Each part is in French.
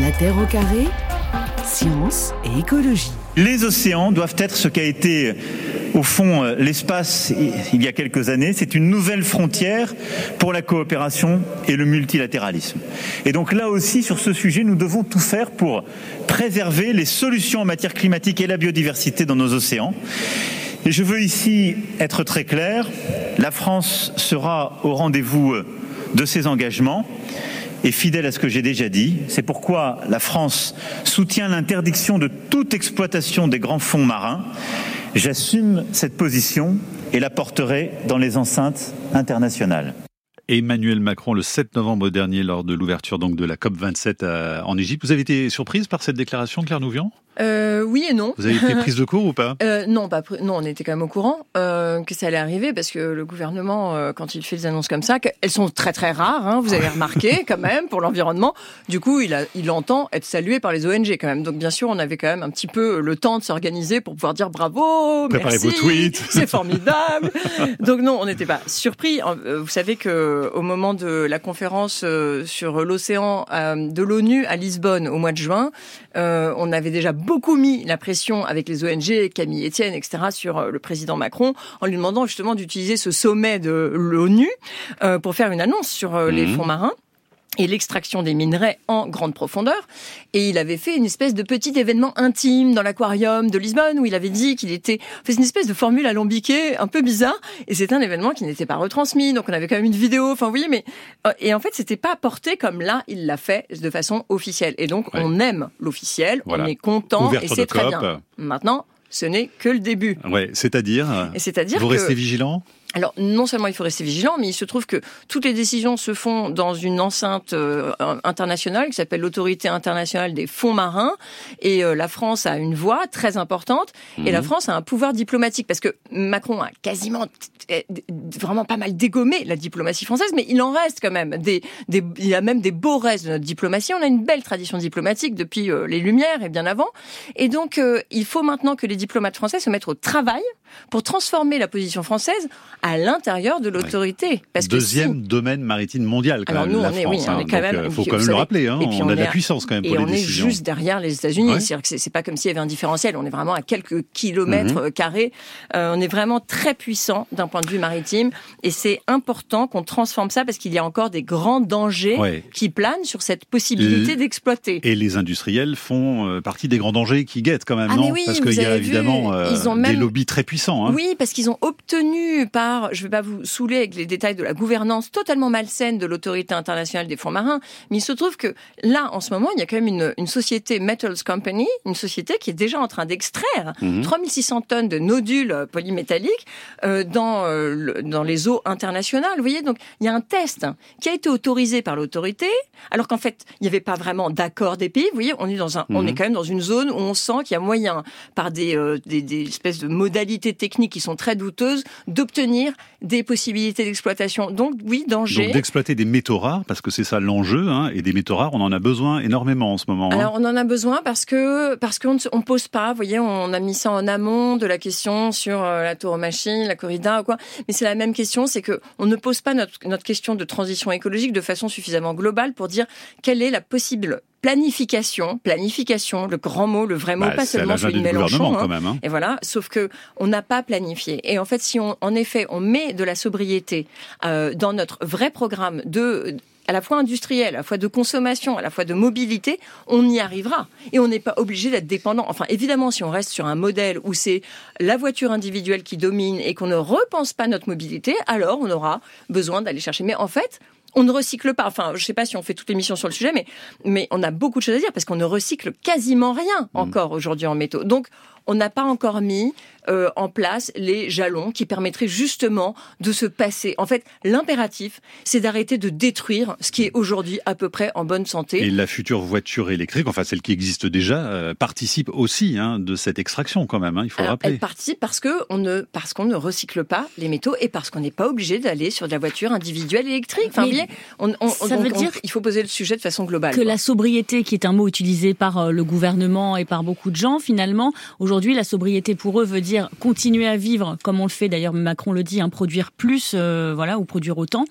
La Terre au carré, science et écologie. Les océans doivent être ce qu'a été au fond l'espace il y a quelques années. C'est une nouvelle frontière pour la coopération et le multilatéralisme. Et donc là aussi, sur ce sujet, nous devons tout faire pour préserver les solutions en matière climatique et la biodiversité dans nos océans. Et je veux ici être très clair, la France sera au rendez-vous de ses engagements et fidèle à ce que j'ai déjà dit. C'est pourquoi la France soutient l'interdiction de toute exploitation des grands fonds marins. J'assume cette position et la porterai dans les enceintes internationales. Emmanuel Macron le 7 novembre dernier lors de l'ouverture de la COP 27 en Égypte. Vous avez été surprise par cette déclaration, Claire Nouvian? Euh, oui et non. Vous avez été prise de court ou pas euh, Non, pas non, on était quand même au courant euh, que ça allait arriver parce que le gouvernement, euh, quand il fait des annonces comme ça, elles sont très très rares. Hein, vous avez remarqué quand même pour l'environnement. Du coup, il, a, il entend être salué par les ONG quand même. Donc bien sûr, on avait quand même un petit peu le temps de s'organiser pour pouvoir dire bravo, Préparez merci, vos tweets. c'est formidable. Donc non, on n'était pas surpris. Euh, vous savez que au moment de la conférence euh, sur l'océan de l'ONU à Lisbonne au mois de juin, on avait déjà beaucoup mis la pression avec les ONG, Camille Etienne, etc., sur euh, le président Macron, en lui demandant justement d'utiliser ce sommet de l'ONU euh, pour faire une annonce sur euh, les Mhm. fonds marins et l'extraction des minerais en grande profondeur. Et il avait fait une espèce de petit événement intime dans l'aquarium de Lisbonne où il avait dit qu'il était... fait une espèce de formule alambiquée un peu bizarre. Et c'était un événement qui n'était pas retransmis. Donc on avait quand même une vidéo. Enfin, vous voyez, mais... euh, Et en fait, c'était pas porté comme là, il l'a fait de façon officielle. Et donc, Ouais. on aime l'officiel. Voilà. On est content. Ouverture et c'est très bien. Maintenant, ce n'est que le début. Ouais, c'est-à-dire Et c'est-à-dire Vous que... restez vigilant? Alors, non seulement il faut rester vigilant, mais il se trouve que toutes les décisions se font dans une enceinte euh, internationale qui s'appelle l'Autorité internationale des fonds marins. Et euh, la France a une voix très importante. Et la France a un pouvoir diplomatique parce que Macron a quasiment t- vraiment pas mal dégommé la diplomatie française, mais il en reste quand même des, des il y a même des beaux restes de notre diplomatie. On a une belle tradition diplomatique depuis euh, les Lumières et bien avant. Et donc, euh, il faut maintenant que les diplomates français se mettent au travail pour transformer la position française à l'intérieur de l'autorité. Parce que Deuxième si- domaine maritime mondial quand Alors même, nous, la on est, France. oui, on hein. est quand même. euh, faut quand même le rappeler. Hein. et On, a de la puissance quand même et pour les on est décisions. juste derrière les États-Unis. Ouais. C'est-à-dire que c'est- pas comme s'il y avait un différentiel. On est vraiment à quelques kilomètres Mhm. euh, carrés. Euh, on est vraiment très puissant d'un point de vue maritime. Et c'est important qu'on transforme ça parce qu'il y a encore des grands dangers Ouais. qui planent sur cette possibilité d'exploiter. Et les industriels font partie des grands dangers qui guettent quand même, Ah, non? oui, Parce qu'il y a évidemment euh, des lobbies très puissants. Hein. Oui, parce qu'ils ont obtenu par, je ne vais pas vous saouler avec les détails de la gouvernance totalement malsaine de l'autorité internationale des fonds marins, mais il se trouve que là, en ce moment, il y a quand même une, une société Metals Company, une société qui est déjà en train d'extraire Mhm. 3600 tonnes de nodules polymétalliques euh, dans, euh, le- dans les eaux internationales. Vous voyez, donc il y a un test qui a été autorisé par l'autorité, alors qu'en fait, il n'y avait pas vraiment d'accord des pays. Vous voyez, on est dans un, on Mhm. est quand même dans une zone où on sent qu'il y a moyen, par des, euh, des, des espèces de modalités techniques qui sont très douteuses, d'obtenir des possibilités d'exploitation. Donc oui, danger. Donc d'exploiter des métaux rares, parce que c'est ça l'enjeu, hein, et des métaux rares, on en a besoin énormément en ce moment. hein. Alors on en a besoin parce que parce qu'on ne pose pas, vous voyez, on a mis ça en amont de la question sur euh, la tauromachie, la corrida ou quoi. Mais c'est la même question, c'est que on ne pose pas notre notre question de transition écologique de façon suffisamment globale pour dire quelle est la possible planification, planification, le grand mot, le vrai mot, Bah, pas seulement celui de Mélenchon. hein. quand même. hein. Et voilà, sauf que on n'a pas planifié. Et en fait, si on, en effet, on met de la sobriété euh, dans notre vrai programme de à la fois industriel, à la fois de consommation, à la fois de mobilité, on y arrivera. Et on n'est pas obligé d'être dépendant. Enfin, évidemment, si on reste sur un modèle où c'est la voiture individuelle qui domine et qu'on ne repense pas notre mobilité, alors on aura besoin d'aller chercher. Mais en fait, on ne recycle pas. Enfin, je sais pas si on fait toute l'émission sur le sujet, mais, mais on a beaucoup de choses à dire parce qu'on ne recycle quasiment rien encore aujourd'hui en métaux. Donc, on n'a pas encore mis euh, en place les jalons qui permettraient justement de se passer. En fait, l'impératif, c'est d'arrêter de détruire ce qui est aujourd'hui à peu près en bonne santé. Et la future voiture électrique, enfin celle qui existe déjà, euh, participe aussi hein, de cette extraction quand même, hein, il faut le Alors, rappeler. elle participe parce que on ne parce qu'on ne recycle pas les métaux et parce qu'on n'est pas obligé d'aller sur de la voiture individuelle électrique. Enfin, Mais vous voyez, on, on- ça donc, veut dire il faut poser le sujet de façon globale. que quoi. la sobriété, qui est un mot utilisé par euh, le gouvernement et par beaucoup de gens, finalement, aujourd'hui, la sobriété pour eux veut dire continuer à vivre, comme on le fait d'ailleurs, Macron le dit, hein, produire plus, euh, voilà, ou produire autant.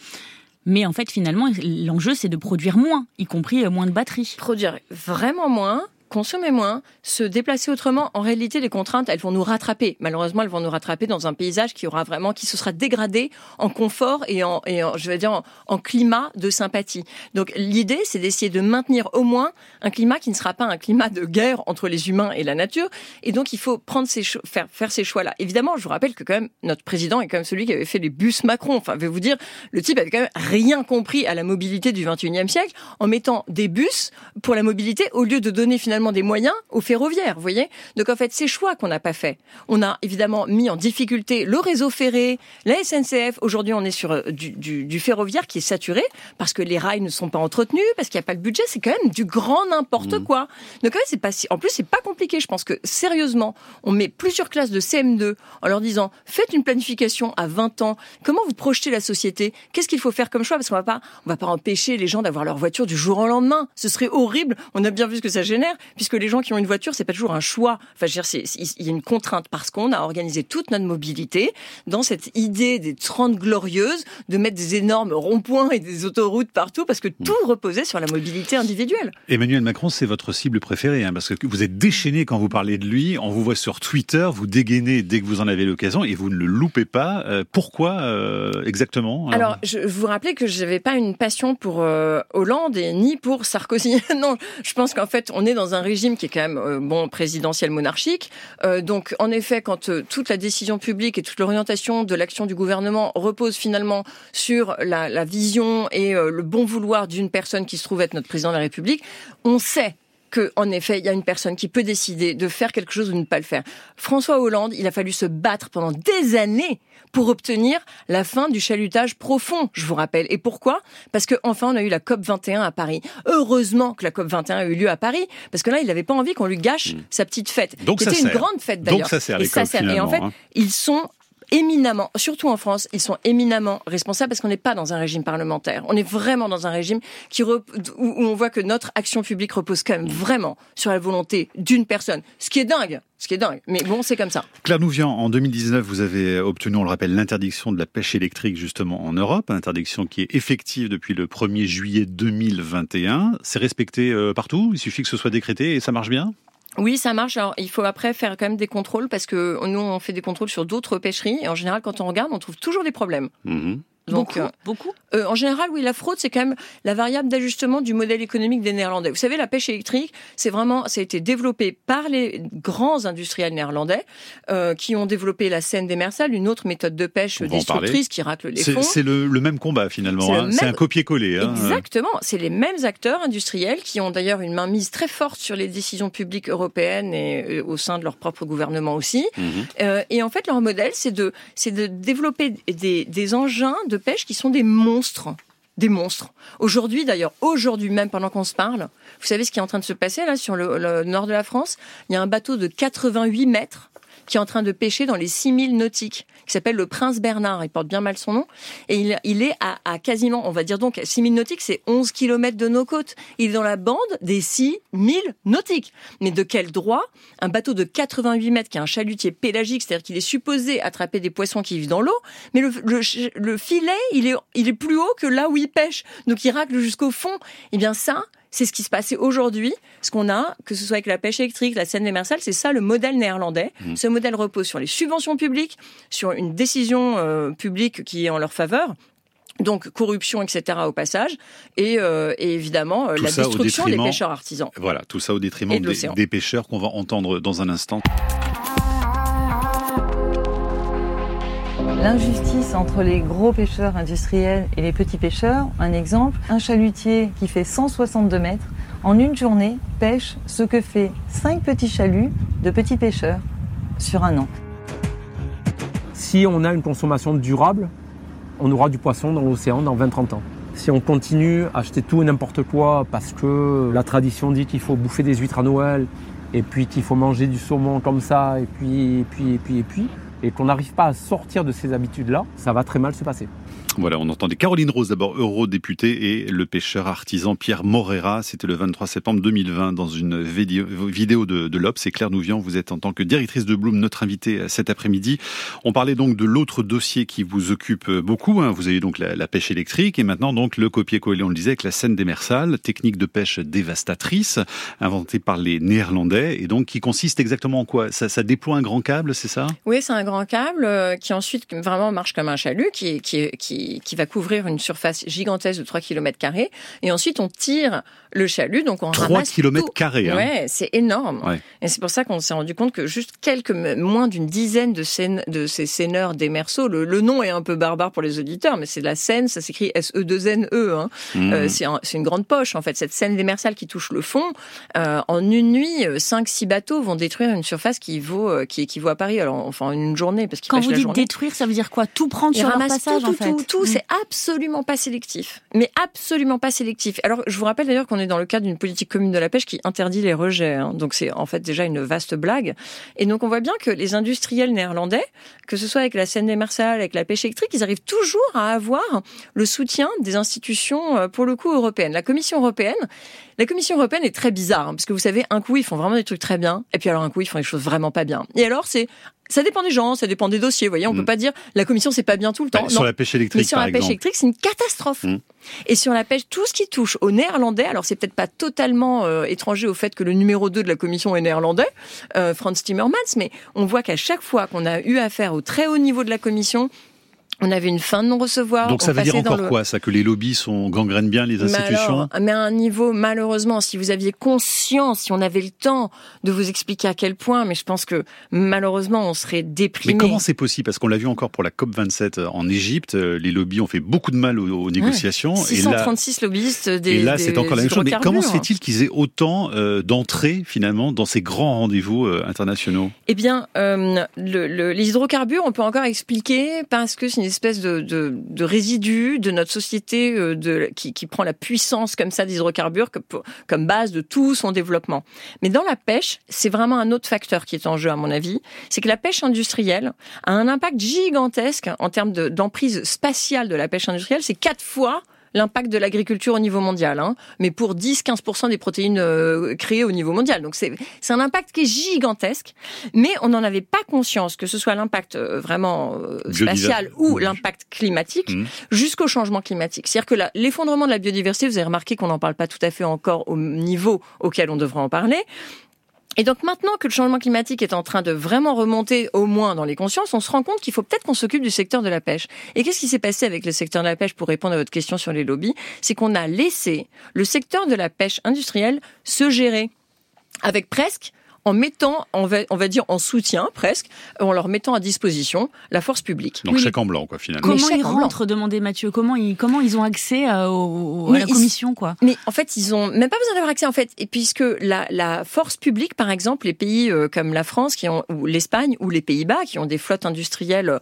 Mais en fait, finalement, l'enjeu, c'est de produire moins, y compris euh, moins de batteries. Produire vraiment moins, consommer moins, se déplacer autrement. En réalité, les contraintes, elles vont nous rattraper. Malheureusement, elles vont nous rattraper dans un paysage qui aura vraiment, qui se sera dégradé en confort et en, je vais dire, en, climat de sympathie. Donc, l'idée, c'est d'essayer de maintenir au moins un climat qui ne sera pas un climat de guerre entre les humains et la nature. Et donc, il faut prendre ces faire, faire ces choix-là. Évidemment, je vous rappelle que quand même, notre président est quand même celui qui avait fait les bus Macron. Enfin, je vais vous dire, le type avait quand même rien compris à la mobilité du 21e siècle en mettant des bus pour la mobilité au lieu de donner finalement des moyens aux ferroviaires, vous voyez? Donc en fait, ces choix qu'on n'a pas fait. On a évidemment mis en difficulté le réseau ferré, la SNCF. Aujourd'hui, on est sur euh, du, ferroviaire qui est saturé parce que les rails ne sont pas entretenus, parce qu'il n'y a pas le budget. C'est quand même du grand n'importe mmh. quoi. Donc en fait, c'est pas si... En plus, c'est pas compliqué. Je pense que sérieusement, on met plusieurs classes de CM2 en leur disant faites une planification à 20 ans. Comment vous projetez la société? Qu'est-ce qu'il faut faire comme choix? Parce qu'on va pas, on va pas empêcher les gens d'avoir leur voiture du jour au lendemain. Ce serait horrible. On a bien vu ce que ça génère puisque les gens qui ont une voiture, c'est pas toujours un choix. Enfin, je veux dire, il y a une contrainte parce qu'on a organisé toute notre mobilité dans cette idée des 30 glorieuses de mettre des énormes ronds-points et des autoroutes partout parce que tout reposait sur la mobilité individuelle. Emmanuel Macron, c'est votre cible préférée, hein, parce que vous êtes déchaîné quand vous parlez de lui. On vous voit sur Twitter, vous dégainez dès que vous en avez l'occasion et vous ne le loupez pas. Euh, pourquoi euh, exactement Alors, je vous rappelais que je n'avais pas une passion pour euh, Hollande et ni pour Sarkozy. non, je pense qu'en fait, on est dans un régime qui est quand même euh, bon présidentiel monarchique. Euh, donc en effet, quand euh, toute la décision publique et toute l'orientation de l'action du gouvernement repose finalement sur la, la vision et le bon vouloir d'une personne qui se trouve être notre président de la République, on sait qu'en effet, il y a une personne qui peut décider de faire quelque chose ou de ne pas le faire. François Hollande, il a fallu se battre pendant des années pour obtenir la fin du chalutage profond, je vous rappelle. Et pourquoi? Parce qu'enfin, on a eu la COP 21 à Paris. Heureusement que la COP 21 a eu lieu à Paris, parce que là, il n'avait pas envie qu'on lui gâche hmm. sa petite fête. Donc C'était une grande fête d'ailleurs. Donc ça sert, et ça sert. Et en fait, hein. ils sont éminemment, surtout en France, ils sont éminemment responsables parce qu'on n'est pas dans un régime parlementaire. On est vraiment dans un régime où on voit que notre action publique repose quand même vraiment sur la volonté d'une personne. Ce qui est dingue. Ce qui est dingue. Mais bon, c'est comme ça. Claire Nouvian, en 2019, vous avez obtenu, on le rappelle, l'interdiction de la pêche électrique justement en Europe, interdiction qui est effective depuis le 1er juillet 2021. C'est respecté euh, partout? Il suffit que ce soit décrété et ça marche bien? Oui, ça marche. Alors, il faut après faire quand même des contrôles parce que nous, on fait des contrôles sur d'autres pêcheries et en général, quand on regarde, on trouve toujours des problèmes. Mhm. Donc, beaucoup, euh, beaucoup euh, En général, oui, la fraude, c'est quand même la variable d'ajustement du modèle économique des Néerlandais. Vous savez, la pêche électrique, c'est vraiment, ça a été développé par les grands industriels néerlandais euh, qui ont développé la scène démersale, une autre méthode de pêche destructrice qui racle les fonds. C'est le, le, même combat finalement. C'est hein. un copier-coller. Hein. Exactement. C'est les mêmes acteurs industriels qui ont d'ailleurs une mainmise très forte sur les décisions publiques européennes et euh, au sein de leur propre gouvernement aussi. Mhm. Euh, et en fait, leur modèle, c'est de, c'est de développer des, des engins de pêche qui sont des monstres des monstres. Aujourd'hui, d'ailleurs, aujourd'hui même, pendant qu'on se parle, vous savez ce qui est en train de se passer là sur le, nord de la France? Il y a un bateau de 88 mètres qui est en train de pêcher dans les 6000 nautiques, qui s'appelle le Prince Bernard. Il porte bien mal son nom. Et il, est à, quasiment, on va dire donc, 6000 nautiques, c'est 11 km de nos côtes. Il est dans la bande des 6000 nautiques. Mais de quel droit un bateau de 88 mètres, qui est un chalutier pélagique, c'est-à-dire qu'il est supposé attraper des poissons qui vivent dans l'eau, mais le, filet, il est, il est plus haut que là où il pêche. Donc il racle jusqu'au fond. Eh bien ça, c'est ce qui se passait aujourd'hui. Ce qu'on a, que ce soit avec la pêche électrique, la scène démersale, c'est ça le modèle néerlandais. Mmh. Ce modèle repose sur les subventions publiques, sur une décision euh, publique qui est en leur faveur. Donc corruption, etc. au passage, et, euh, et évidemment euh, la destruction des pêcheurs artisans. Voilà, tout ça au détriment des, des pêcheurs qu'on va entendre dans un instant. L'injustice entre les gros pêcheurs industriels et les petits pêcheurs, un exemple, un chalutier qui fait 162 mètres, en une journée pêche ce que fait 5 petits chaluts de petits pêcheurs sur un an. Si on a une consommation durable, on aura du poisson dans l'océan dans 20-30 ans. Si on continue à acheter tout et n'importe quoi parce que la tradition dit qu'il faut bouffer des huîtres à Noël et puis qu'il faut manger du saumon comme ça et puis et puis et puis et puis et qu'on n'arrive pas à sortir de ces habitudes-là, ça va très mal se passer. Voilà, on entendait Caroline Rose d'abord, eurodéputée, et le pêcheur artisan Pierre Morera. C'était le 23 septembre 2020 dans une vidéo de, de l'Obs. Et Claire Nouvian, vous êtes en tant que directrice de Bloom notre invitée cet après-midi. On parlait donc de l'autre dossier qui vous occupe beaucoup. Hein. Vous avez donc la, pêche électrique et maintenant donc le copier-coller, on le disait, avec la scène démersale, technique de pêche dévastatrice, inventée par les Néerlandais et donc qui consiste exactement en quoi? Ça, ça déploie un grand câble, c'est ça? Oui, c'est un grand câble euh, qui ensuite vraiment marche comme un chalut, qui, qui, qui, qui va couvrir une surface gigantesque de 3 km et ensuite on tire le chalut, donc on 3 km carrés. Hein. Ouais, c'est énorme. Et c'est pour ça qu'on s'est rendu compte que juste quelques moins d'une dizaine de, scènes, de ces seineurs des merceaux, le, le, nom est un peu barbare pour les auditeurs, mais c'est de la Seine, ça s'écrit S-E-2-N-E. -E, hein. Mmh. Euh, c'est une grande poche en fait. Cette Seine démersale qui touche le fond, euh, en une nuit, 5-6 euh, bateaux vont détruire une surface qui vaut qui équivaut à Paris. Alors enfin une journée parce quand vous dites détruire, ça veut dire quoi? Tout prendre sur leur passage tout, en fait. Tout, tout, mmh. c'est absolument pas sélectif, mais absolument pas sélectif. Alors je vous rappelle d'ailleurs qu'on est dans le cadre d'une politique commune de la pêche qui interdit les rejets. Hein. Donc c'est en fait déjà une vaste blague. Et donc on voit bien que les industriels néerlandais, que ce soit avec la Seine démersale, avec la pêche électrique, ils arrivent toujours à avoir le soutien des institutions, euh, pour le coup, européennes. La Commission européenne, la Commission européenne est très bizarre, hein, parce que vous savez, un coup, ils font vraiment des trucs très bien, et puis alors un coup, ils font des choses vraiment pas bien. Et alors, c'est ça dépend des gens, ça dépend des dossiers. Vous voyez, on ne peut mm. pas dire la commission c'est pas bien tout le temps. Bah, sur la pêche électrique, Mais sur la pêche électrique, c'est une catastrophe. Mm. Et sur la pêche, tout ce qui touche aux Néerlandais, alors c'est peut-être pas totalement euh, étranger au fait que le numéro 2 de la commission est néerlandais, euh, Franz Timmermans, mais on voit qu'à chaque fois qu'on a eu affaire au très haut niveau de la commission, on avait une fin de non-recevoir. Donc ça veut dire encore quoi Ça que les lobbies sont gangrènent bien les institutions mais, à un niveau, malheureusement, si vous aviez conscience, si on avait le temps de vous expliquer à quel point, mais je pense que malheureusement on serait déprimé. Mais comment c'est possible? Parce qu'on l'a vu encore pour la COP 27 en Égypte, euh, les lobbies ont fait beaucoup de mal aux, négociations. 636 et là, lobbyistes des Et là, c'est encore la même chose. Mais comment se fait-il qu'ils aient autant euh, d'entrées finalement dans ces grands rendez-vous euh, internationaux? Eh bien, euh, le, les hydrocarbures, on peut encore expliquer parce que c'est espèce de, de, de de notre société euh, de, qui, qui prend la puissance comme ça des hydrocarbures comme base de tout son développement. Mais dans la pêche, c'est vraiment un autre facteur qui est en jeu à mon avis, c'est que la pêche industrielle a un impact gigantesque en termes d'emprise spatiale de la pêche industrielle. C'est quatre fois l'impact de l'agriculture au niveau mondial, hein, mais pour 10-15% des protéines euh, créées au niveau mondial. Donc c'est un impact qui est gigantesque, mais on n'en avait pas conscience que ce soit l'impact euh, vraiment euh, spatial ou l'impact climatique mmh. jusqu'au changement climatique. C'est-à-dire que l'effondrement de la biodiversité, vous avez remarqué qu'on n'en parle pas tout à fait encore au niveau auquel on devrait en parler, et donc maintenant que le changement climatique est en train de vraiment remonter au moins dans les consciences, on se rend compte qu'il faut peut-être qu'on s'occupe du secteur de la pêche. Et qu'est-ce qui s'est passé avec le secteur de la pêche pour répondre à votre question sur les lobbies? C'est qu'on a laissé le secteur de la pêche industrielle se gérer avec presque en mettant, on va, on va dire en soutien presque, en leur mettant à disposition la force publique. Donc chèque en blanc, quoi, finalement. Comment ils rentrent, demandait Mathieu Comment ils, comment ils ont accès euh, au, à la commission, quoi? Mais en fait, ils ont même pas besoin d'avoir accès, en fait. Et puisque la, la force publique, par exemple, les pays euh, comme la France, qui ont, ou l'Espagne, ou les Pays-Bas, qui ont des flottes industrielles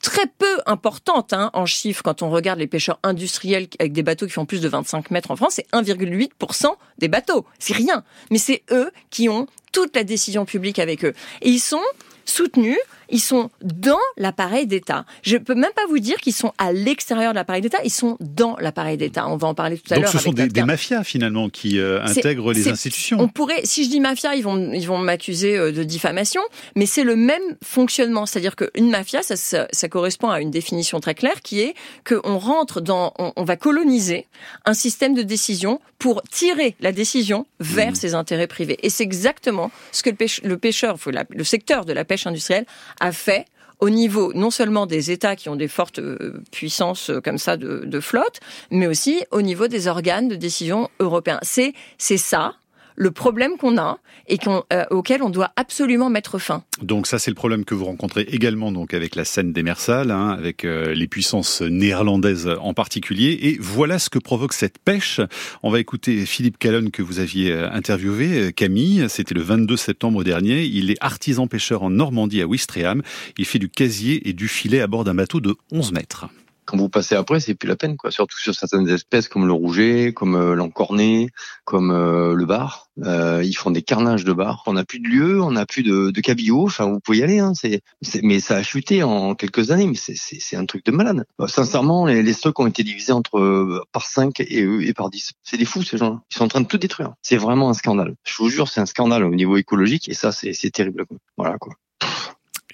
très peu importantes hein, en chiffres quand on regarde les pêcheurs industriels avec des bateaux qui font plus de 25 mètres en France, c'est 1,8% des bateaux. C'est rien. Mais c'est eux qui ont toute la décision publique avec eux. Et ils sont soutenus ils sont dans l'appareil d'État. Je peux même pas vous dire qu'ils sont à l'extérieur de l'appareil d'État, ils sont dans l'appareil d'État. On va en parler tout à l'heure. Donc ce sont des, mafias finalement qui euh, intègrent les institutions. On pourrait, si je dis mafia, ils vont ils vont m'accuser euh, de diffamation, mais c'est le même fonctionnement, c'est-à-dire qu'une mafia, ça, ça, correspond à une définition très claire qui est qu'on rentre dans, on, va coloniser un système de décision pour tirer la décision vers mmh. ses intérêts privés. Et c'est exactement ce que le, le pêcheur, le secteur de la pêche industrielle a fait au niveau non seulement des États qui ont des fortes euh, puissances euh, comme ça de, de flotte, mais aussi au niveau des organes de décision européens. C'est c'est ça le problème qu'on a et euh, auquel on doit absolument mettre fin. Donc ça, c'est le problème que vous rencontrez également donc avec la scène démersale, hein, avec euh, les puissances néerlandaises en particulier. Et voilà ce que provoque cette pêche. On va écouter Philippe Callon que vous aviez euh, interviewé, Camille. C'était le 22 septembre dernier. Il est artisan pêcheur en Normandie à Ouistreham. Il fait du casier et du filet à bord d'un bateau de 11 mètres quand vous passez après, c'est plus la peine, quoi. Surtout sur certaines espèces comme le rouget, comme euh, l'encorné, comme euh, le bar. Euh, ils font des carnages de bar. On n'a plus de lieu, on n'a plus de, de cabillaud. Enfin, vous pouvez y aller. Hein. C'est, mais ça a chuté en quelques années. Mais c'est un truc de malade. sincèrement, les, les, stocks ont été divisés entre par 5 et, et par 10. C'est des fous ces gens-là. Ils sont en train de tout détruire. C'est vraiment un scandale. Je vous jure, c'est un scandale au niveau écologique. Et ça, c'est terrible. Voilà quoi.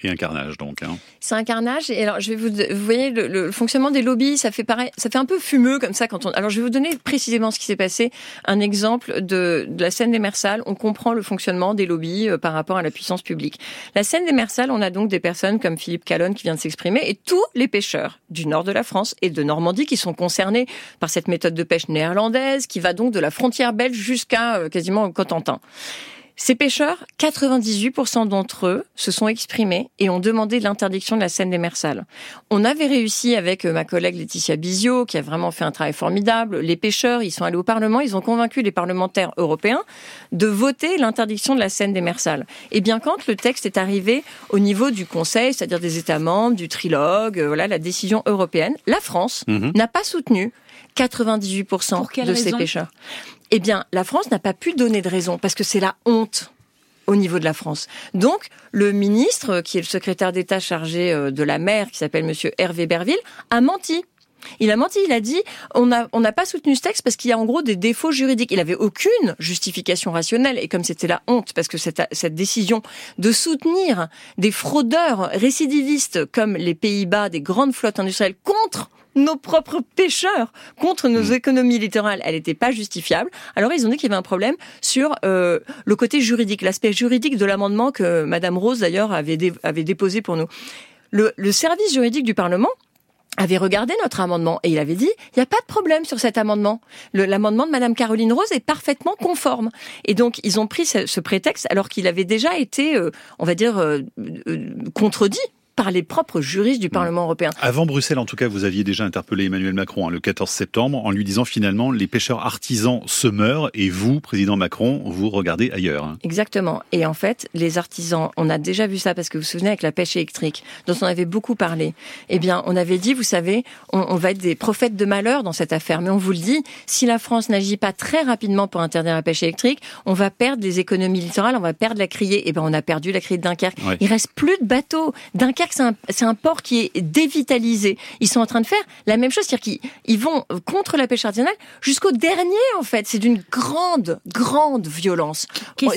Et un carnage donc. Hein. C'est un carnage. Et alors, je vais vous, vous voyez le, le, fonctionnement des lobbies, ça fait pareil, ça fait un peu fumeux comme ça quand on. Alors, je vais vous donner précisément ce qui s'est passé. Un exemple de, de la scène des Mersales. On comprend le fonctionnement des lobbies euh, par rapport à la puissance publique. La scène des Mersales, on a donc des personnes comme Philippe Calonne qui vient de s'exprimer et tous les pêcheurs du nord de la France et de Normandie qui sont concernés par cette méthode de pêche néerlandaise qui va donc de la frontière belge jusqu'à euh, quasiment au Cotentin. Ces pêcheurs, 98% d'entre eux se sont exprimés et ont demandé l'interdiction de la scène des Mersales. On avait réussi avec euh, ma collègue Laetitia Bizio, qui a vraiment fait un travail formidable. Les pêcheurs, ils sont allés au Parlement, ils ont convaincu les parlementaires européens de voter l'interdiction de la scène des Mersales. Et bien quand le texte est arrivé au niveau du Conseil, c'est-à-dire des États membres, du trilogue, euh, voilà la décision européenne, la France mhm. n'a pas soutenu 98% de ces pêcheurs. Eh bien, la France n'a pas pu donner de raison parce que c'est la honte au niveau de la France. Donc, le ministre, qui est le secrétaire d'État chargé euh, de la mer, qui s'appelle Monsieur Hervé Berville, a menti. Il a menti, il a dit on n'a on pas soutenu ce texte parce qu'il y a en gros des défauts juridiques. Il n'avait aucune justification rationnelle et comme c'était la honte parce que cette, cette décision de soutenir des fraudeurs récidivistes comme les Pays-Bas, des grandes flottes industrielles contre nos propres pêcheurs contre nos mm. économies littorales, elle n'était pas justifiable. Alors ils ont dit qu'il y avait un problème sur euh, le côté juridique, l'aspect juridique de l'amendement que Madame Rose d'ailleurs avait, avait déposé pour nous. Le, le service juridique du Parlement avait regardé notre amendement et il avait dit il n'y a pas de problème sur cet amendement. L'amendement de Madame Caroline Rose est parfaitement conforme. Et donc ils ont pris ce, ce prétexte alors qu'il avait déjà été, euh, on va dire, euh, contredit par les propres juristes du mmh. Parlement européen. Avant Bruxelles, en tout cas, vous aviez déjà interpellé Emmanuel Macron hein, le 14 septembre en lui disant finalement les pêcheurs artisans se meurent et vous, président Macron, vous regardez ailleurs. Hein. Exactement. Et en fait, les artisans, on a déjà vu ça parce que vous vous souvenez avec la pêche électrique, dont on avait beaucoup parlé. Eh bien, on avait dit, vous savez, on, on va être des prophètes de malheur dans cette affaire. Mais on vous le dit, si la France n'agit pas très rapidement pour interdire la pêche électrique, on va perdre les économies littorales, on va perdre la criée. Eh ben, on a perdu la criée de Dunkerque. Il reste plus de bateaux. Dunkerque c'est un, port qui est dévitalisé. Ils sont en train de faire la même chose, c'est-à-dire qu'ils vont contre la pêche artisanale jusqu'au dernier, en fait. C'est d'une grande, grande violence.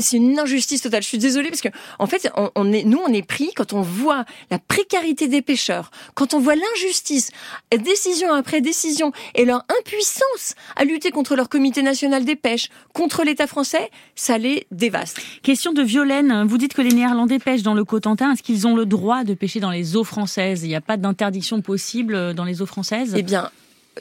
C'est une injustice totale. Je suis désolée parce que, en fait, on, est, nous, on est pris quand on voit la précarité des pêcheurs, quand on voit l'injustice, décision après décision, et leur impuissance à lutter contre leur comité national des pêches, contre l'État français, ça les dévaste. Question de Violaine. Vous dites que les Néerlandais pêchent dans le Cotentin. Est-ce qu'ils ont le droit de pêcher dans les eaux françaises. Il n'y a pas d'interdiction possible euh, dans les eaux françaises? Eh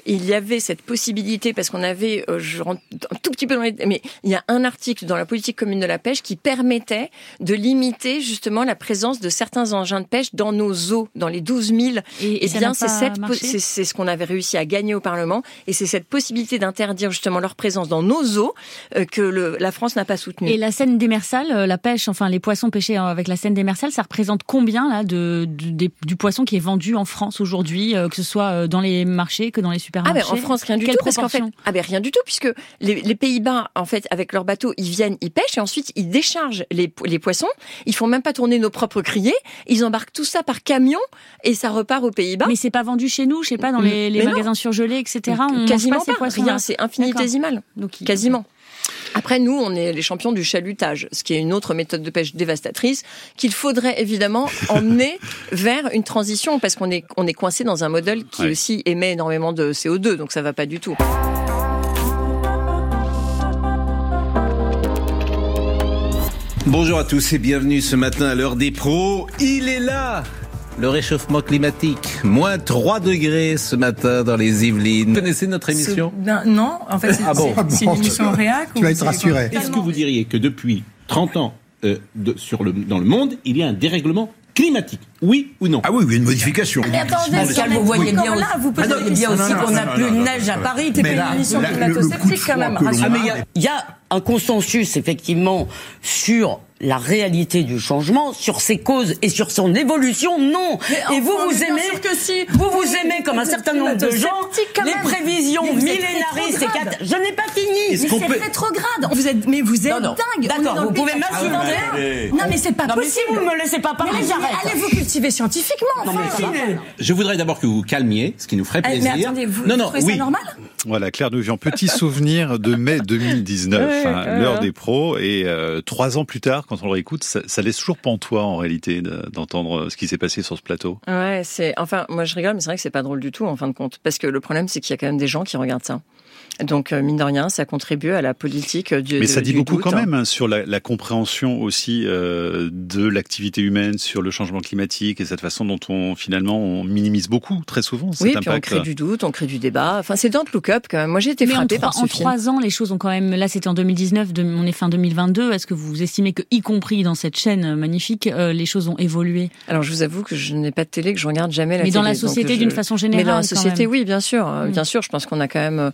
il y avait cette possibilité parce qu'on avait, euh, je rentre un tout petit peu dans les, mais il y a un article dans la politique commune de la pêche qui permettait de limiter justement la présence de certains engins de pêche dans nos eaux, dans les 12 000. Et, bien, c'est ce qu'on avait réussi à gagner au Parlement, et c'est cette possibilité d'interdire justement leur présence dans nos eaux euh, que le, la France n'a pas soutenue. Et la scène démersale, euh, la pêche, enfin les poissons pêchés avec la scène démersale, ça représente combien là de, du poisson qui est vendu en France aujourd'hui, que ce soit dans les marchés que dans les ah ben en France rien du tout parce qu'en fait ah ben rien du tout puisque les, les Pays-Bas en fait avec leurs bateaux ils viennent ils pêchent et ensuite ils déchargent les, les poissons. Ils font même pas tourner nos propres criers. Ils embarquent tout ça par camion et ça repart aux Pays-Bas. Mais c'est pas vendu chez nous je sais pas dans les, les magasins surgelés etc on quasiment pas, rien c'est infinitésimal donc quasiment après, nous, on est les champions du chalutage, ce qui est une autre méthode de pêche dévastatrice qu'il faudrait évidemment emmener vers une transition parce qu'on est, on est coincé dans un modèle qui aussi émet énormément de CO2, donc ça va pas du tout. Bonjour à tous et bienvenue ce matin à l'heure des pros. Il est là le réchauffement climatique. Moins 3 degrés ce matin dans les Yvelines. Vous connaissez notre émission Non, en fait, c'est ah une émission réac. Tu vas être rassuré. Est-ce que vous diriez que depuis 30 ans, euh, de, sur le, dans le monde, il y a un dérèglement climatique? Oui ou non? Ah oui, oui, une modification. Mais attendez, Pascal, vous voyez bien, là, vous ah voyez bien aussi qu'on n'a plus de neige à Paris. C'est une émission climato-sceptique quand même. Ah, il y, a un consensus, effectivement, sur la réalité du changement, sur ses causes et sur son évolution, non. et vous, vous aimez, que si. vous vous aimez comme un certain nombre de gens, les prévisions millénaristes et Je n'ai pas fini. Mais c'est rétrograde. Vous êtes, mais vous êtes dingue. D'accord, vous pouvez m'insulter. Non, mais c'est pas Non, mais possible. si vous me laissez pas parler, j'arrête. Allez vous cultiver scientifiquement. Non. Je voudrais d'abord que vous vous calmiez, ce qui nous ferait Eh, plaisir. Mais attendez, vous, non, non, trouvez oui. ça normal Voilà, Claire Nouvian, petit souvenir de mai 2019, Ouais, hein, l'heure des pros. Et euh, trois ans plus tard, quand on le réécoute, ça, ça laisse toujours pantois en réalité de- d'entendre ce qui s'est passé sur ce plateau. Ouais, c'est. Enfin, moi je rigole, mais c'est vrai que c'est pas drôle du tout en fin de compte, parce que le problème c'est qu'il y a quand même des gens qui regardent ça. Donc euh, mine de rien, ça contribue à la politique du. Mais ça dit beaucoup doute, quand hein. même hein, sur la, la compréhension aussi euh, de l'activité humaine, sur le changement climatique et cette façon dont on finalement on minimise beaucoup très souvent cet Oui, puis on crée du doute, on crée du débat. Enfin, c'est Don't Look Up quand même. Moi, j'ai été frappée trois, par ce en film. trois ans, les choses ont quand même. Là, c'était en 2019, de- on est fin 2022. Est-ce que vous estimez que, y compris dans cette chaîne euh, magnifique, euh, les choses ont évolué Alors, je vous avoue que je n'ai pas de télé, que je regarde jamais la Mais télé. dans la société, je- d'une façon générale, Mais dans la société, oui, bien sûr. Euh, Mm. Bien sûr, je pense qu'on a quand même.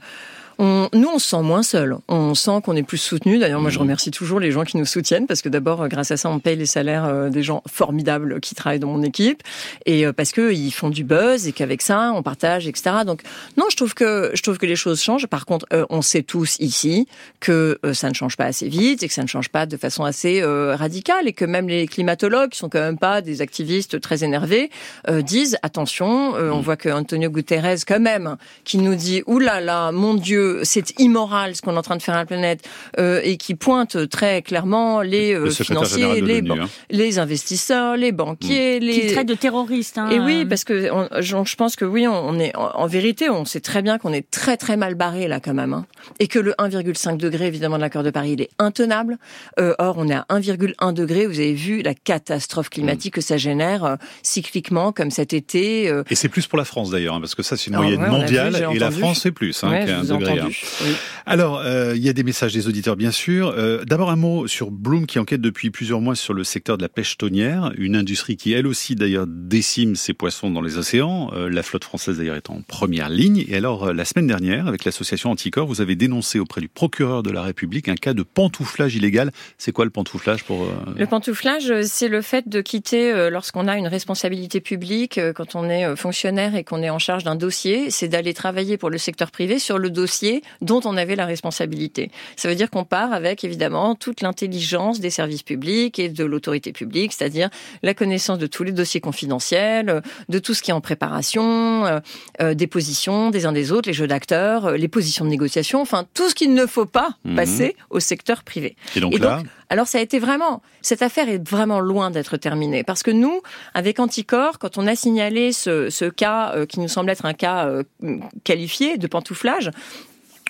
On, nous, on se sent moins seul. On sent qu'on est plus soutenu. D'ailleurs, moi, je remercie toujours les gens qui nous soutiennent parce que d'abord, euh, grâce à ça, on paye les salaires euh, des gens formidables qui travaillent dans mon équipe et euh, parce que ils font du buzz et qu'avec ça, on partage, etc. Donc, non, je trouve que je trouve que les choses changent. Par contre, euh, on sait tous ici que ça ne change pas assez vite et que ça ne change pas de façon assez euh, radicale et que même les climatologues, qui sont quand même pas des activistes très énervés, euh, disent attention. euh, On voit que Antonio Guterres, quand même, qui nous dit là, mon Dieu, c'est immoral ce qu'on est en train de faire à la planète euh, et qui pointe très clairement les euh, Le financiers, les, ban- hein. les investisseurs, les banquiers, les Qui traite de terroristes. Hein, et oui, parce que on- je je pense que oui, on on est en en vérité, on sait très bien qu'on est très très mal barré là quand même, hein. et que le 1,5 degré évidemment de l'accord de Paris, il est intenable. Euh, or, on est à 1,1 degré. Vous avez vu la catastrophe climatique que ça génère euh, cycliquement, comme cet été. euh, Et c'est plus pour la France d'ailleurs, hein, parce que ça c'est une Ah moyenne ouais, vu, mondiale et la. France c'est plus hein, ouais, qu'un je vous ai degré. Entendu. hein. Oui. Alors, euh, il y a des messages des auditeurs, bien sûr. Euh, D'abord, un mot sur Bloom, qui enquête depuis plusieurs mois sur le secteur de la pêche tonnière, une industrie qui, elle aussi, d'ailleurs, décime ses poissons dans les océans. Euh, la flotte française, d'ailleurs, est en première ligne. Et alors, euh, la semaine dernière, avec l'association Anticor, vous avez dénoncé auprès du procureur de la République un cas de pantouflage illégal. C'est quoi le pantouflage pour... euh, Le pantouflage, c'est le fait de quitter euh, lorsqu'on a une responsabilité publique, euh, quand on est euh, fonctionnaire et qu'on est en charge d'un dossier, c'est d'aller travailler pour le secteur privé sur le dossier dont on avait la responsabilité. Ça veut dire qu'on part avec évidemment toute l'intelligence des services publics et de l'autorité publique, c'est-à-dire la connaissance de tous les dossiers confidentiels, euh, de tout ce qui est en préparation, euh, euh, des positions des uns des autres, les jeux d'acteurs, les positions de négociation, enfin tout ce qu'il ne faut pas Mhm. passer au secteur privé. Et donc Et là, alors ça a été vraiment, cette affaire est vraiment loin d'être terminée. Parce que nous, avec Anticor, quand on a signalé ce, ce cas euh, qui nous semble être un cas euh, qualifié de pantouflage,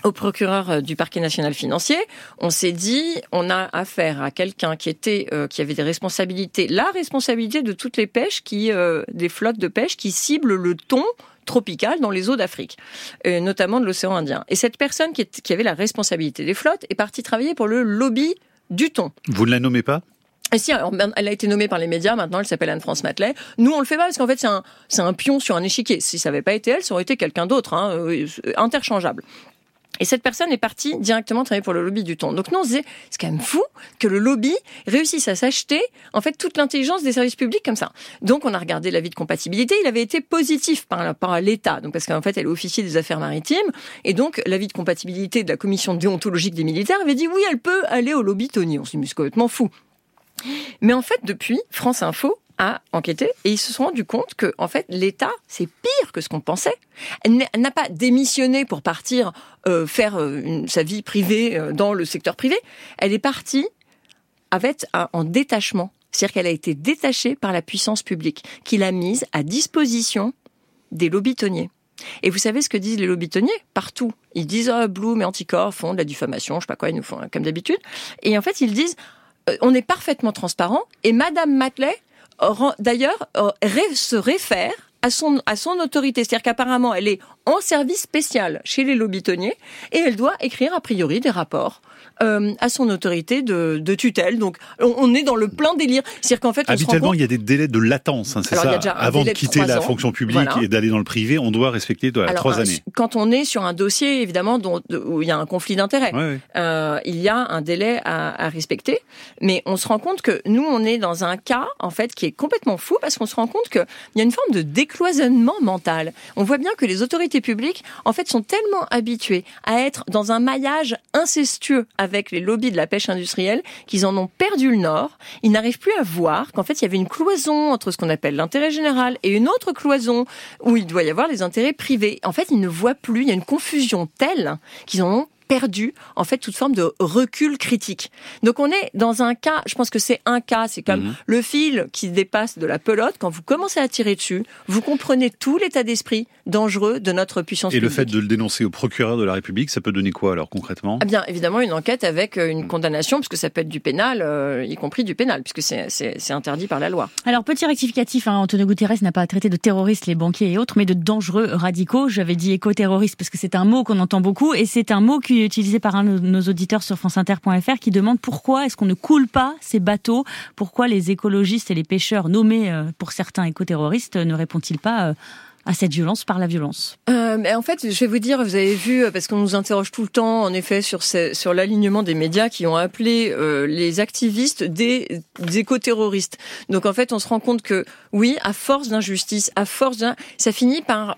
au procureur euh, du parquet national financier, on s'est dit, on a affaire à quelqu'un qui était, euh, qui avait des responsabilités, la responsabilité de toutes les pêches qui, euh, des flottes de pêche qui ciblent le thon tropical dans les eaux d'Afrique, notamment de l'océan Indien. Et cette personne qui, est- qui avait la responsabilité des flottes est partie travailler pour le lobby du thon. vous ne la nommez pas? Et si, alors, ben, elle a été nommée par les médias, maintenant elle s'appelle Anne-France Matelet. Nous, on le fait pas parce qu'en fait, c'est un, pion sur un échiquier. Si ça n'avait pas été elle, ça aurait été quelqu'un d'autre, hein, interchangeable. Et cette personne est partie directement travailler pour le lobby du thon. Donc nous, on disait, c'est quand même fou que le lobby réussisse à s'acheter, en fait, toute l'intelligence des services publics comme ça. Donc on a regardé l'avis de compatibilité. Il avait été positif par, par l'État. Donc parce qu'en fait, elle est officier des affaires maritimes. Et donc, l'avis de compatibilité de la commission déontologique des militaires avait dit, oui, elle peut aller au lobby Tony. On s'est dit, mais c'est complètement fou. Mais en fait, depuis, France Info a enquêté et ils se sont rendus compte que, en fait, l'État, c'est pire que ce qu'on pensait. Elle n'a- pas démissionné pour partir euh, faire euh, une- sa vie privée euh, dans le secteur privé. Elle est partie avec un- en détachement. C'est-à-dire qu'elle a été détachée par la puissance publique, qui l'a mise à disposition des lobbies tonniers. Et vous savez ce que disent les lobbies tonniers Partout? Ils disent oh, Bloom et Anticor font de la diffamation, je sais pas quoi, ils nous font comme d'habitude. Et en fait, ils disent euh, on est parfaitement transparent. Et Madame Matelet, d'ailleurs, euh, se réfère à son, à son autorité. C'est-à-dire qu'apparemment, elle est en service spécial chez les lobitonniers et elle doit écrire a priori des rapports euh, à son autorité de, de tutelle. Donc on, on, est dans le plein délire. C'est-à-dire qu'en fait, on habituellement, il y a des délais de latence. Hein, c'est ça. Avant de quitter la ans. fonction publique Voilà. et d'aller dans le privé, on doit respecter Alors, trois euh, années. Quand on est sur un dossier, évidemment, dont, où il y a un conflit d'intérêts, Ouais, ouais. euh, il y a un délai à, à respecter. Mais on se rend compte que nous, on est dans un cas, en fait, qui est complètement fou parce qu'on se rend compte qu'il y a une forme de décloisonnement mental. On voit bien que les autorités publiques, en fait, sont tellement habituées à être dans un maillage incestueux avec les lobbies de la pêche industrielle qu'ils en ont perdu le nord. Ils n'arrivent plus à voir qu'en fait, il y avait une cloison entre ce qu'on appelle l'intérêt général et une autre cloison où il doit y avoir les intérêts privés. En fait, ils ne voient plus, il y a une confusion telle qu'ils en ont perdu en fait toute forme de recul critique. Donc on est dans un cas, je pense que c'est un cas, c'est comme Mhm. le fil qui dépasse de la pelote. Quand vous commencez à tirer dessus, vous comprenez tout l'état d'esprit dangereux de notre puissance Et le fait de le dénoncer au procureur de la République, ça peut donner quoi alors concrètement? Ah bien évidemment une enquête avec euh, une condamnation, parce que ça peut être du pénal, euh, y compris du pénal, puisque c'est- interdit par la loi. Alors, petit rectificatif, hein, Antonio Guterres n'a pas traité de terroristes les banquiers et autres, mais de dangereux radicaux. J'avais dit éco-terroriste parce que c'est un mot qu'on entend beaucoup et c'est un mot qui utilisé par un de nos auditeurs sur franceinter.fr qui demande pourquoi est-ce qu'on ne coule pas ces bateaux? Pourquoi les écologistes et les pêcheurs nommés euh, pour certains éco-terroristes ne répondent-ils pas euh, à cette violence par la violence Euh, mais en fait, je vais vous dire, vous avez vu, euh, parce qu'on nous interroge tout le temps, en effet, sur, sur l'alignement des médias qui ont appelé euh, les activistes des, éco-terroristes. Donc en fait, on se rend compte que oui, à force d'injustice, à force d'un, ça finit par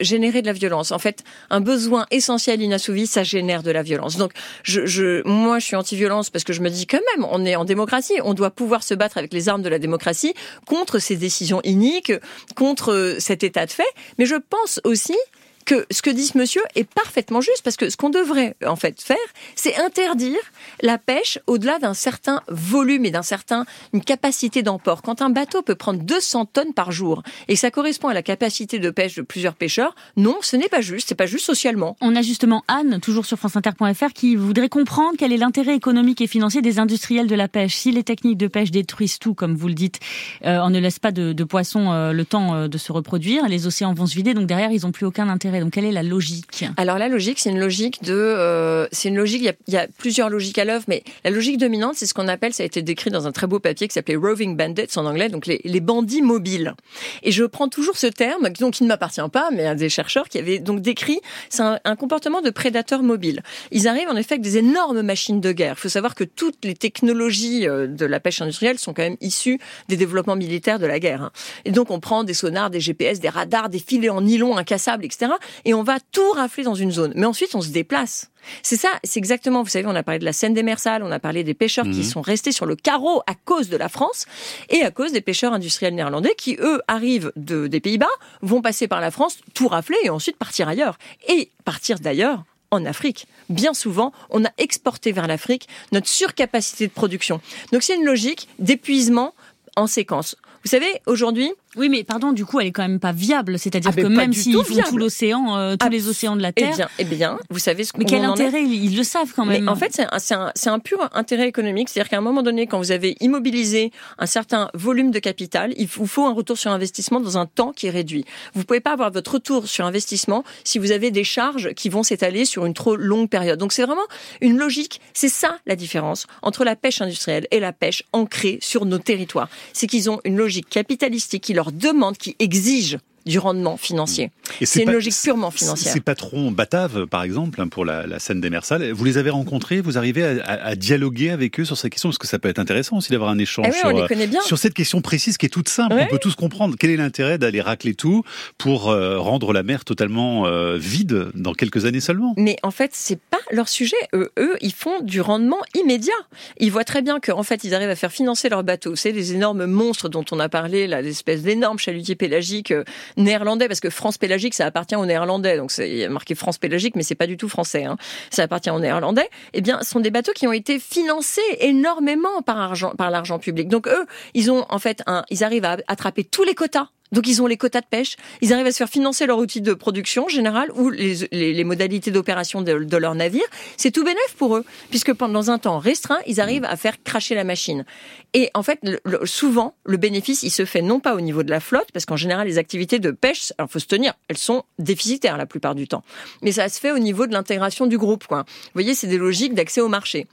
générer de la violence. En fait, un besoin essentiel inassouvi, ça génère de la violence. Donc, je, moi, je suis anti-violence parce que je me dis quand même, on est en démocratie, on doit pouvoir se battre avec les armes de la démocratie contre ces décisions iniques, contre cet état de Mais je pense aussi que ce que dit ce monsieur est parfaitement juste parce que ce qu'on devrait en fait faire, c'est interdire la pêche au-delà d'un certain volume et d'un certain une capacité d'emport. Quand un bateau peut prendre 200 tonnes par jour et que ça correspond à la capacité de pêche de plusieurs pêcheurs, non, ce n'est pas juste, c'est pas juste socialement. On a justement Anne, toujours sur franceinter.fr, qui voudrait comprendre quel est l'intérêt économique et financier des industriels de la pêche. Si les techniques de pêche détruisent tout, comme vous le dites, euh, on ne laisse pas de, de poissons euh, le temps euh, de se reproduire, les océans vont se vider, donc derrière, ils n'ont plus aucun intérêt. Donc quelle est la logique Alors la logique, c'est une logique de, euh, c'est une logique. Il y, a, il y a plusieurs logiques à l'œuvre, mais la logique dominante, c'est ce qu'on appelle, ça a été décrit dans un très beau papier qui s'appelait roving bandits en anglais, donc les, les bandits mobiles. Et je prends toujours ce terme, donc qui ne m'appartient pas, mais à des chercheurs qui avaient donc décrit, c'est un, un comportement de prédateur mobile. Ils arrivent en effet avec des énormes machines de guerre. Il faut savoir que toutes les technologies euh, de la pêche industrielle sont quand même issues des développements militaires de la guerre. hein. Et donc on prend des sonars, des GPS, des radars, des filets en nylon incassables, etc. Et on va tout rafler dans une zone. Mais ensuite, on se déplace. C'est ça, c'est exactement, vous savez, on a parlé de la Seine des Mersales, on a parlé des pêcheurs qui Mhm. sont restés sur le carreau à cause de la France et à cause des pêcheurs industriels néerlandais qui, eux, arrivent de, des Pays-Bas, vont passer par la France, tout rafler et ensuite partir ailleurs. Et partir d'ailleurs en Afrique. Bien souvent, on a exporté vers l'Afrique notre surcapacité de production. Donc c'est une logique d'épuisement en séquence. Vous savez, aujourd'hui, Oui, mais pardon, du coup, elle est quand même pas viable. C'est-à-dire Ah, mais que même s'ils tout font viable. tout l'océan, euh, tous les océans de la eh Terre. bien, eh bien, vous savez ce mais où quel en intérêt? Ils, ils le savent quand même. Mais en fait, c'est un, c'est un- c'est un pur intérêt économique. C'est-à-dire qu'à un moment donné, quand vous avez immobilisé un certain volume de capital, il vous faut un retour sur investissement dans un temps qui est réduit. Vous pouvez pas avoir votre retour sur investissement si vous avez des charges qui vont s'étaler sur une trop longue période. Donc c'est vraiment une logique. C'est ça la différence entre la pêche industrielle et la pêche ancrée sur nos territoires. C'est qu'ils ont une logique capitalistique qui leur demande, qui exige du rendement financier. Et C'est une logique purement financière. Ces patrons bataves, par exemple, hein, pour la, la scène des Mersales, vous les avez rencontrés, vous arrivez à, à- à dialoguer avec eux sur ces questions, parce que ça peut être intéressant aussi d'avoir un échange Eh oui, sur, on les euh, sur cette question précise qui est toute simple. Ouais. On peut tous comprendre quel est l'intérêt d'aller racler tout pour euh, rendre la mer totalement euh, vide dans quelques années seulement? Mais en fait, c'est pas leur sujet. Eux, eux, ils font du rendement immédiat. Ils voient très bien qu'en fait, ils arrivent à faire financer leurs bateaux. C'est les énormes monstres dont on a parlé, là, l'espèce d'énormes chalutiers pélagiques néerlandais, parce que France pélagique, ça appartient aux néerlandais. Donc, c'est marqué France pélagique, mais c'est pas du tout français. Hein. Ça appartient aux néerlandais. Eh bien, ce sont des bateaux qui ont été financés énormément par argent, par l'argent public. Donc, eux, ils ont en fait un, ils arrivent à attraper tous les quotas Donc ils ont les quotas de pêche, ils arrivent à se faire financer leur outil de production général ou les, modalités d'opération de, leur navire. C'est tout bénef pour eux, puisque pendant un temps restreint, ils arrivent à faire cracher la machine. Et en fait, souvent, le bénéfice, il se fait non pas au niveau de la flotte, parce qu'en général, les activités de pêche, alors faut se tenir, elles sont déficitaires la plupart du temps. Mais ça se fait au niveau de l'intégration du groupe. Quoi. Vous voyez, c'est des logiques d'accès au marché.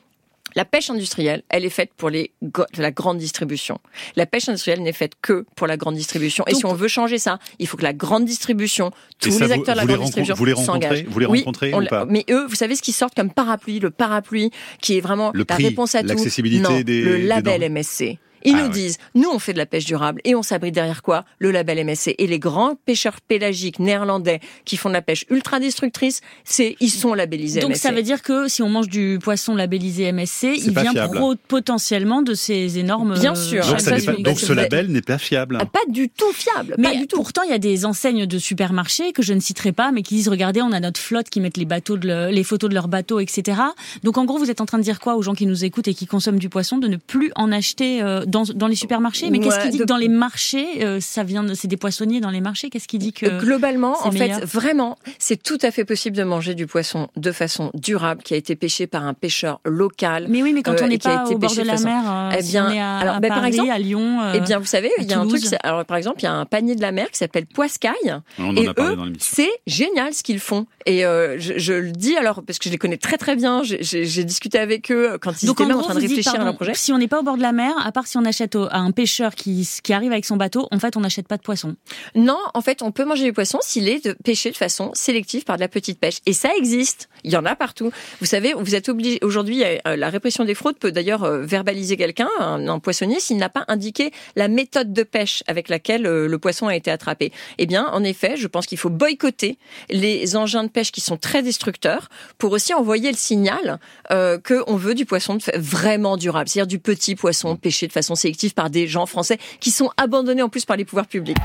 La pêche industrielle, elle est faite pour les, la grande distribution. La pêche industrielle n'est faite que pour la grande distribution. Et Donc, si on veut changer ça, il faut que la grande distribution, tous les acteurs de la grande distribution s'engagent. Vous les rencontrez oui, ou pas Mais eux, vous savez ce qu'ils sortent comme parapluie Le parapluie qui est vraiment le la prix, réponse à tout? L'accessibilité des Le label des MSC. Ils Ah nous disent, nous on fait de la pêche durable et on s'abrite derrière quoi? Le label MSC. Et les grands pêcheurs pélagiques néerlandais qui font de la pêche ultra destructrice, c'est ils sont labellisés Donc MSC. ça veut dire que si on mange du poisson labellisé MSC, il vient pro- potentiellement de ces énormes. Bien sûr. Donc, ça pas- donc ce label n'est pas fiable. Ah, pas du tout fiable, Mais pas du tout. pourtant, il y a des enseignes de supermarchés que je ne citerai pas, mais qui disent regardez, on a notre flotte qui mettent les bateaux, de le- les photos de leurs bateaux, etc. Donc en gros, vous êtes en train de dire quoi aux gens qui nous écoutent et qui consomment du poisson de ne plus en acheter euh, dans, dans les supermarchés Mais qu'est-ce Ouais, qui dit de- que dans les marchés, euh, ça vient, de- c'est des poissonniers dans les marchés Qu'est-ce qui dit que Globalement, en fait, vraiment, c'est tout à fait possible de manger du poisson de façon durable, qui a été pêché par un pêcheur local. Mais oui, mais quand euh, on et n'est qui a pas au bord de la façon- mer, euh, Eh si bien, on est à, alors, à ben, par Paris, exemple, à Lyon. euh, Eh bien, vous savez, il y a un truc. Alors, par exemple, il y a un panier de la mer qui s'appelle Poiscaille. On en et a parlé eux, dans c'est génial ce qu'ils font. Et euh, je, je le dis alors parce que je les connais très très bien. J'ai- discuté avec eux quand ils Donc étaient en gros, en train de vous dites, réfléchir à pardon, leur projet. si on n'est pas au bord de la mer, à part si on achète à un pêcheur qui, arrive avec son bateau, en fait, on n'achète pas de poisson. Non, en fait, on peut manger du poisson s'il est pêché de façon sélective par de la petite pêche. Et ça existe. Il y en a partout. Vous savez, vous êtes obligé. Aujourd'hui, euh, la répression des fraudes peut d'ailleurs euh, verbaliser quelqu'un, un, poissonnier, s'il n'a pas indiqué la méthode de pêche avec laquelle euh, le poisson a été attrapé. Eh bien, en effet, je pense qu'il faut boycotter les engins de pêche qui sont très destructeurs pour aussi envoyer le signal euh, qu'on veut du poisson vraiment durable, c'est-à-dire du petit poisson pêché de façon sélective par des gens français qui sont abandonnés en plus par les pouvoirs publics.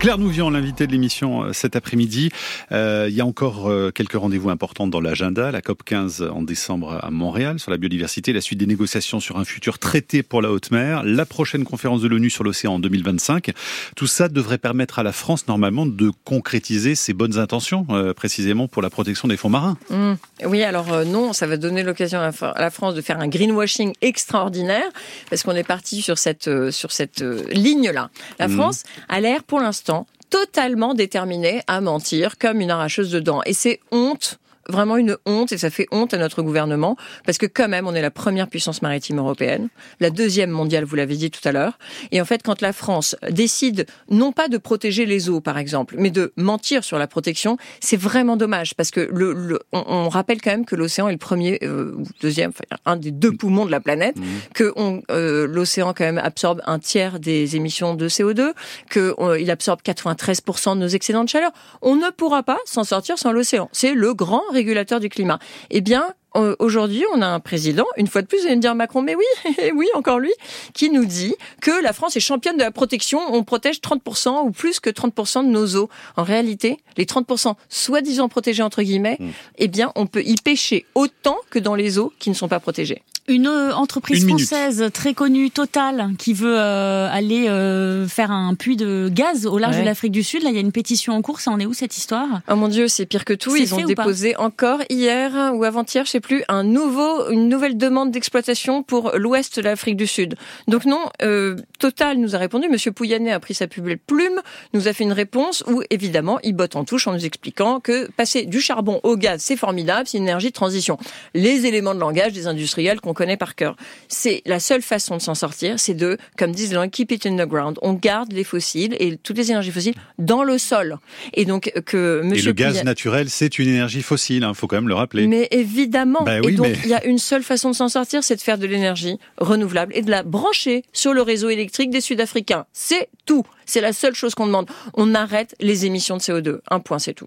Claire Nouvian, l'invité de l'émission euh, cet après-midi. Euh, il y a encore euh, quelques rendez-vous importants dans l'agenda. La COP 15 en décembre à Montréal sur la biodiversité, la suite des négociations sur un futur traité pour la haute mer, la prochaine conférence de l'ONU sur l'océan en 2025. Tout ça devrait permettre à la France normalement de concrétiser ses bonnes intentions, euh, précisément pour la protection des fonds marins. Mmh. Oui, alors euh, non, ça va donner l'occasion à, la France de faire un greenwashing extraordinaire parce qu'on est parti sur cette sur cette euh, ligne-là. La Mhm. France a l'air pour l'instant totalement déterminée à mentir comme une arracheuse de dents. Et c'est honte vraiment une honte et ça fait honte à notre gouvernement parce que quand même on est la première puissance maritime européenne, la deuxième mondiale, vous l'avez dit tout à l'heure. Et en fait, quand la France décide non pas de protéger les eaux par exemple, mais de mentir sur la protection, c'est vraiment dommage parce que le, le- on, on rappelle quand même que l'océan est le premier euh, deuxième, enfin, un des deux poumons de la planète, que on, euh, l'océan quand même absorbe un tiers des émissions de CO2, que euh, il absorbe 93% de nos excédents de chaleur. On ne pourra pas s'en sortir sans l'océan. C'est le grand régulateur du climat. Eh bien, aujourd'hui, on a un président, une fois de plus, vous allez me dire Macron, mais oui, oui, encore lui, qui nous dit que la France est championne de la protection, on protège 30% ou plus que 30% de nos eaux. En réalité, les 30% soi-disant protégés, entre guillemets, eh bien, on peut y pêcher autant que dans les eaux qui ne sont pas protégées. Une euh, entreprise Une française très connue, Total, qui veut euh, aller euh, faire un puits de gaz au large Ouais. de l'Afrique du Sud. Là, il y a une pétition en cours. Ça en est où cette histoire? Oh mon Dieu, c'est pire que tout. Ils ont déposé encore hier ou avant-hier, je sais plus, un nouveau, une nouvelle demande d'exploitation pour l'ouest de l'Afrique du Sud. Donc non, euh, Total nous a répondu. Monsieur Pouyanné a pris sa pub plume, nous a fait une réponse où évidemment il botte en touche en nous expliquant que passer du charbon au gaz, c'est formidable, c'est une énergie de transition. Les éléments de langage des industriels qu'on connaît par cœur. C'est la seule façon de s'en sortir, c'est de, comme disent les gens, keep it in the ground. On garde les fossiles et toutes les énergies fossiles dans le sol. Et donc que Et le gaz naturel, c'est une énergie fossile, il faut quand même le rappeler. mais évidemment. Bah oui, et donc, mais- il y a une seule façon de s'en sortir, c'est de faire de l'énergie renouvelable et de la brancher sur le réseau électrique des Sud-Africains. C'est tout. C'est la seule chose qu'on demande. On arrête les émissions de CO2. Un point, c'est tout.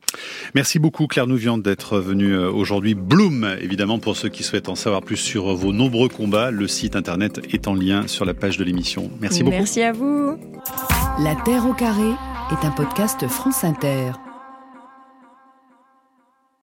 Merci beaucoup Claire Nouvian d'être venue euh, aujourd'hui. Bloom, évidemment, pour ceux qui souhaitent en savoir plus sur vos nombreux combats, le site internet est en lien sur la page de l'émission. Merci beaucoup. Merci à vous. La Terre au carré est un podcast France Inter.